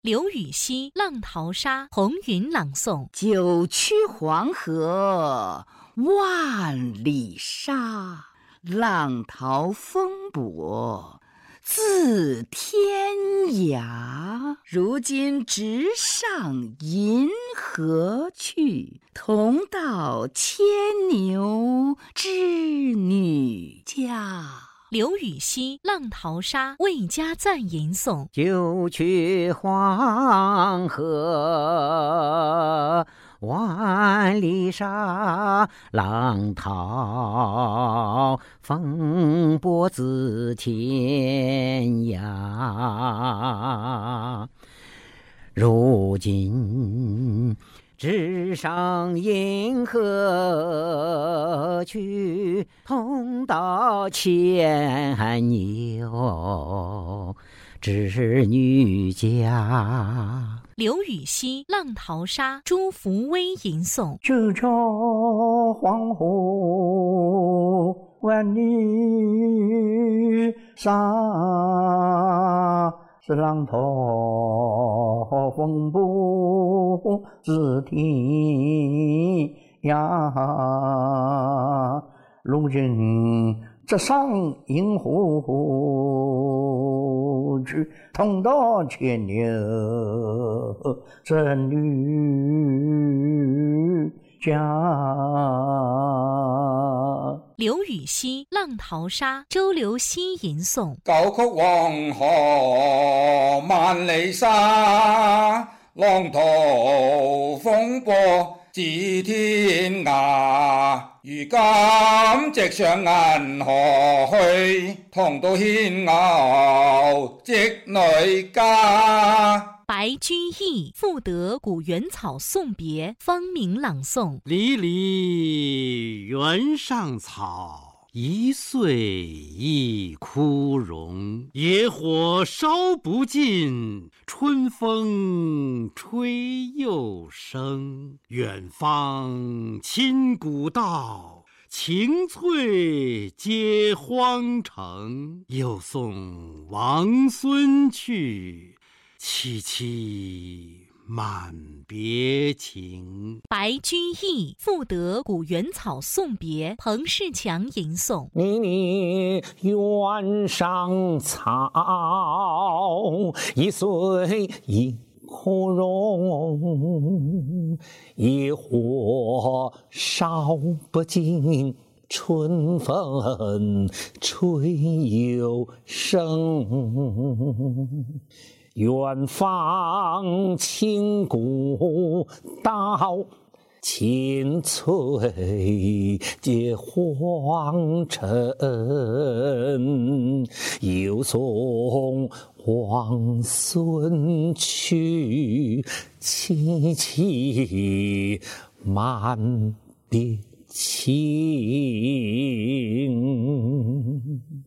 刘禹锡《浪淘沙》红云朗诵：九曲黄河万里沙，浪淘风簸自天涯。如今直上银河去，同到牵牛织女家。刘禹锡《浪淘沙》魏家赞吟诵：九曲黄河万里沙，浪淘风簸自天涯。如今。直上银河去，同到牵牛织女家。刘禹锡《浪淘沙》朱福威吟诵：九曲黄河万里沙。是浪淘风簸自天涯，如今直上银河去，同到牵牛织女家。刘禹锡《浪淘沙》周留希吟诵：九曲黄河万里沙，浪淘风簸自天涯。如今直上银河去，同到牵牛织女家。白居易《赋得古原草送别》方明朗诵：离离原上草，一岁一枯荣。野火烧不尽，春风吹又生。远芳侵古道，晴翠接荒城。又送王孙去。萋萋满别情。白居易《赋得古原草送别》彭世强吟诵：离离原上草，一岁一枯荣。野火烧不尽，春风吹又生。远芳侵古道，晴翠接荒城。又送王孙去，萋萋满别情。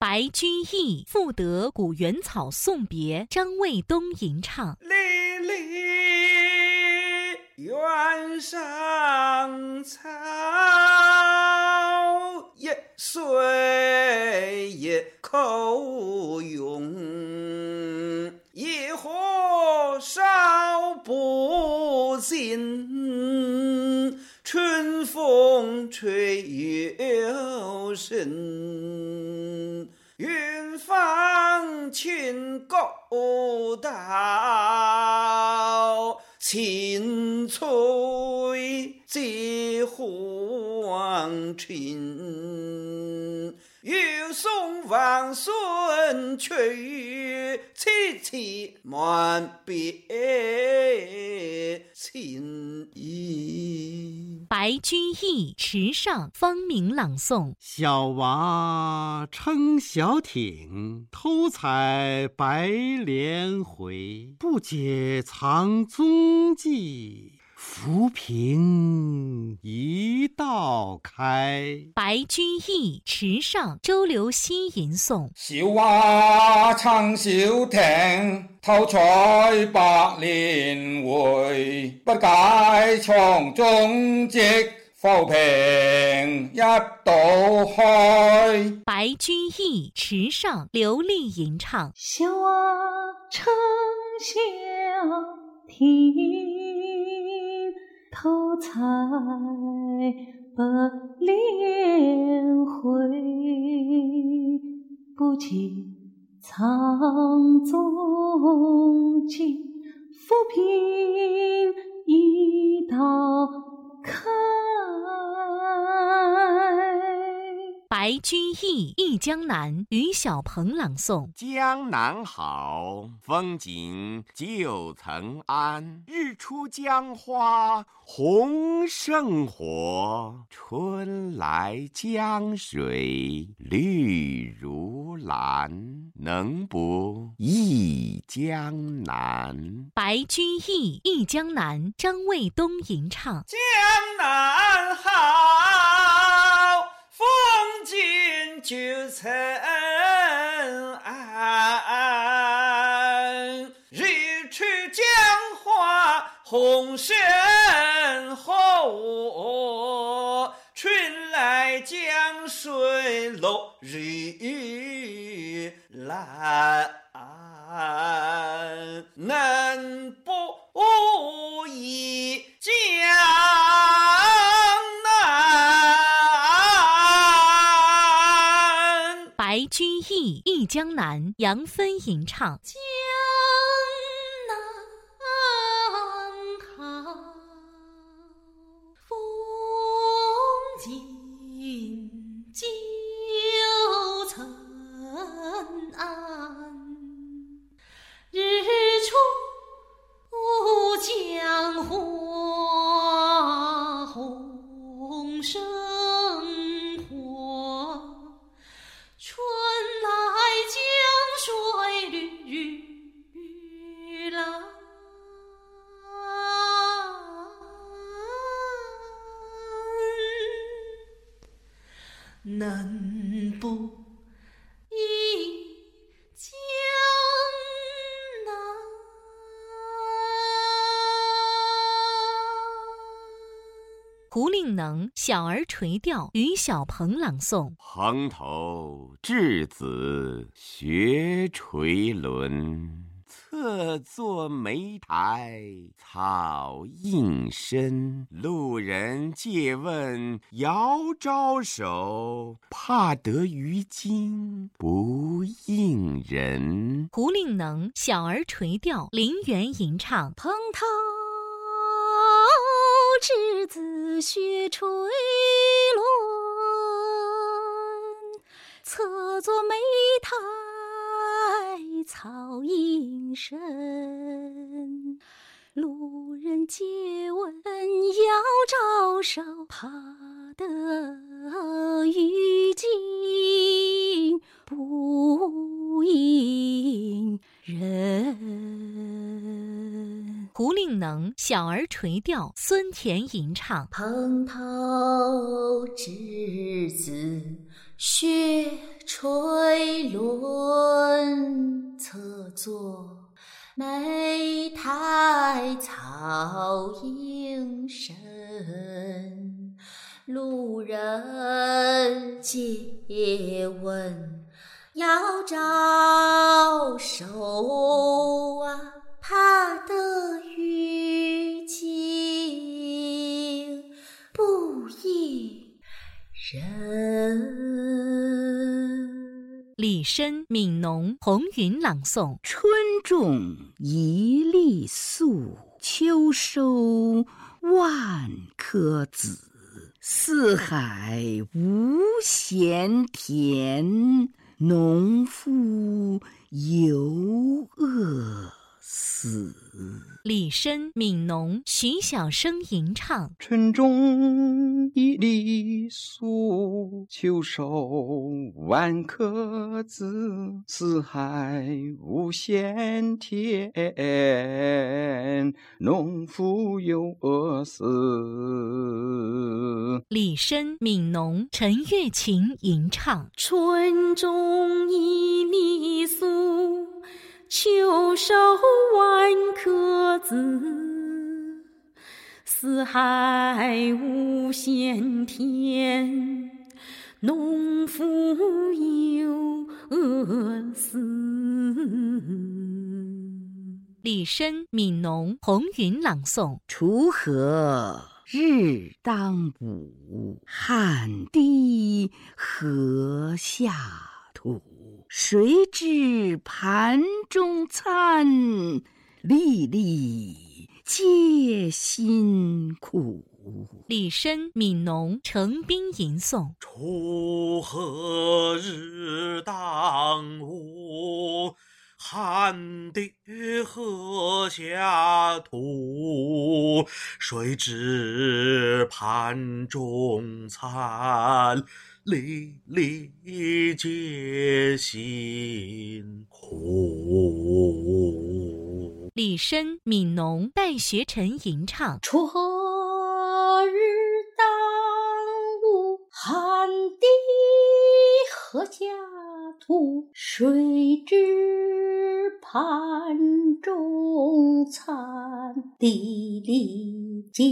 白居易《赋得古原草送别》张卫东吟唱：离离原上草，一岁一枯荣。野火烧不尽，春风吹又生。远芳侵古道，晴翠接荒城。又送王孙去，萋萋满别情意。白居易《池上》方明朗诵：小娃撑小艇，偷采白莲回。不解藏踪迹。浮萍一道开。白居易《池上》周留希吟诵：小娃撑小艇，偷采白莲回。不解藏踪迹，浮萍一道开。白居易《池上》刘丽吟唱：小娃撑小。庭，偷采白莲回，不及藏踪迹，浮萍一道白居易《忆江南》于小鹏朗诵。江南好，风景旧曾谙。日出江花红胜火，春来江水绿如蓝。能不忆江南？白居易《忆江南》张卫东吟唱。江南好，风旧曾谙。日出江花红胜火，春来江水落日蓝。能居易《忆江南》杨芬吟唱。胡令能《小儿垂钓》于小鹏朗诵。蓬头稚子学垂纶，侧坐莓苔草映身。路人借问遥招手，怕得鱼惊不应人。胡令能《小儿垂钓》林园吟唱。蓬头稚子学垂纶，侧坐莓苔草映身。路人借问遥招手，怕得鱼惊不应胡令能《小儿垂钓》孙田吟唱。蓬头稚子学垂纶，侧坐莓苔草映身。路人借问遥招人。李绅、悯农、红云朗诵。春种一粒粟，秋收万颗子。四海无闲田，农夫犹饿死。李绅、悯农、徐小生吟唱。春种一粒粟，秋收万颗子。四海无闲田，农夫犹饿死。李绅、悯农、陈月琴吟唱。春种一粒粟，秋收万颗子。四海无闲田，农夫犹饿死。李绅、悯农、红云朗诵：锄禾日当午，汗滴禾下土。谁知盘中餐，粒粒皆辛苦。李绅、悯农、程彬吟诵：锄禾日当午，汗滴禾下土。谁知盘中餐，粒粒皆辛苦。李绅、悯农、戴学臣吟唱：锄禾日当午，汗滴禾下土。谁知盘中餐，粒粒皆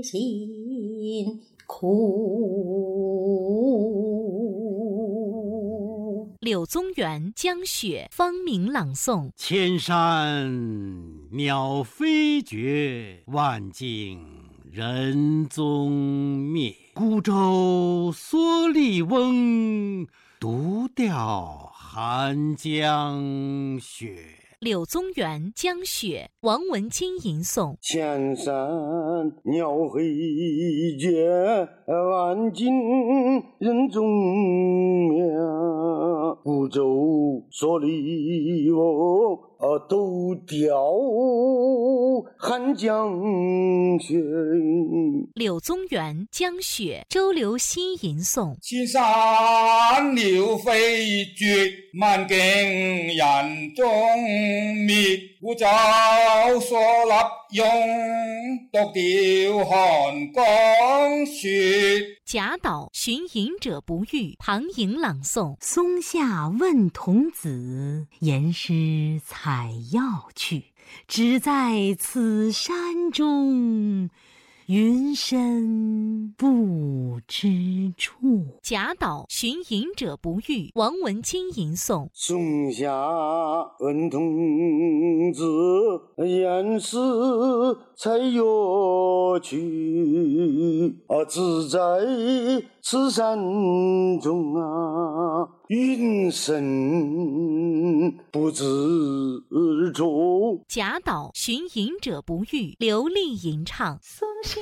辛苦。柳宗元《江雪》方明朗诵：千山鸟飞绝，万径人踪灭。孤舟蓑笠翁，独钓寒江雪。柳宗元《江雪》王文金吟诵：千山鸟飞绝，万径人踪灭。孤舟蓑笠翁，独钓寒江雪。柳宗元《江雪》周留希吟诵：千山鸟飞绝，万径人踪灭。孤舟蓑笠翁，独钓寒江雪。贾岛《寻隐者不遇》庞颖朗诵：松下问童子，言师采药去。只在此山中，云深不知处。贾岛《寻隐者不遇》王文清吟诵：松下问童子，言师采药去。啊，只在此山中啊，云深不知处。贾岛《寻隐者不遇》刘丽吟唱：松下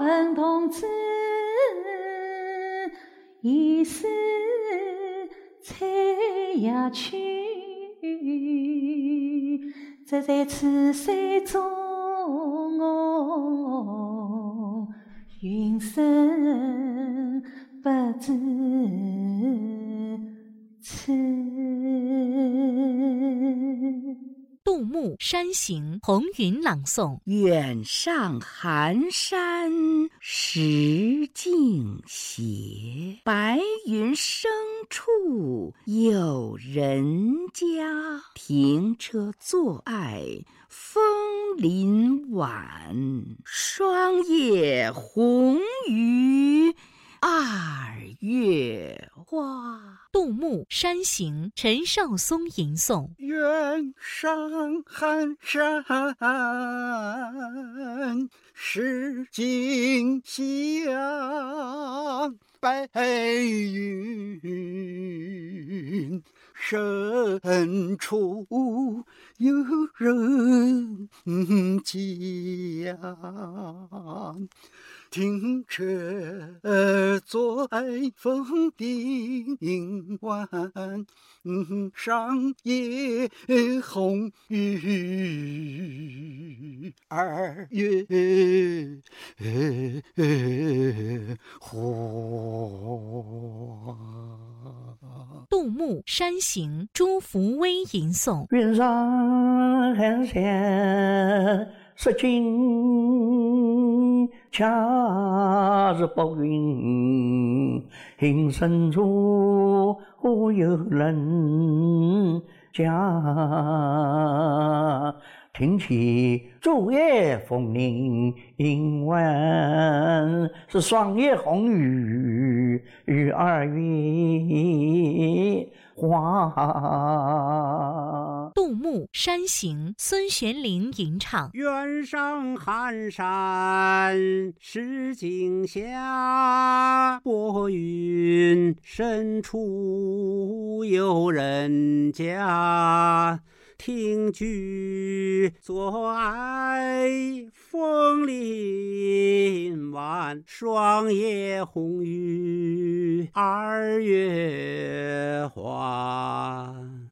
问童子，言师采药去。只在此山中云深不知处。杜牧《山行》红云朗诵：远上寒山石径斜，白云深处有人家。停车坐爱枫林晚，霜叶红于二月花。杜牧《山行》陈绍松吟诵：远上寒山石径斜，白云深处有人家。停车坐爱枫林晚，霜叶红于二月花。杜牧《山行》朱福威吟诵：云上寒山石径斜，白云深处有人家。听起昼夜枫林映晚，是霜叶红于二月花。杜牧《山行》，孙玄龄吟唱。远上寒山石径斜，薄云深处有人家。听菊坐爱枫林晚，霜叶红于二月花。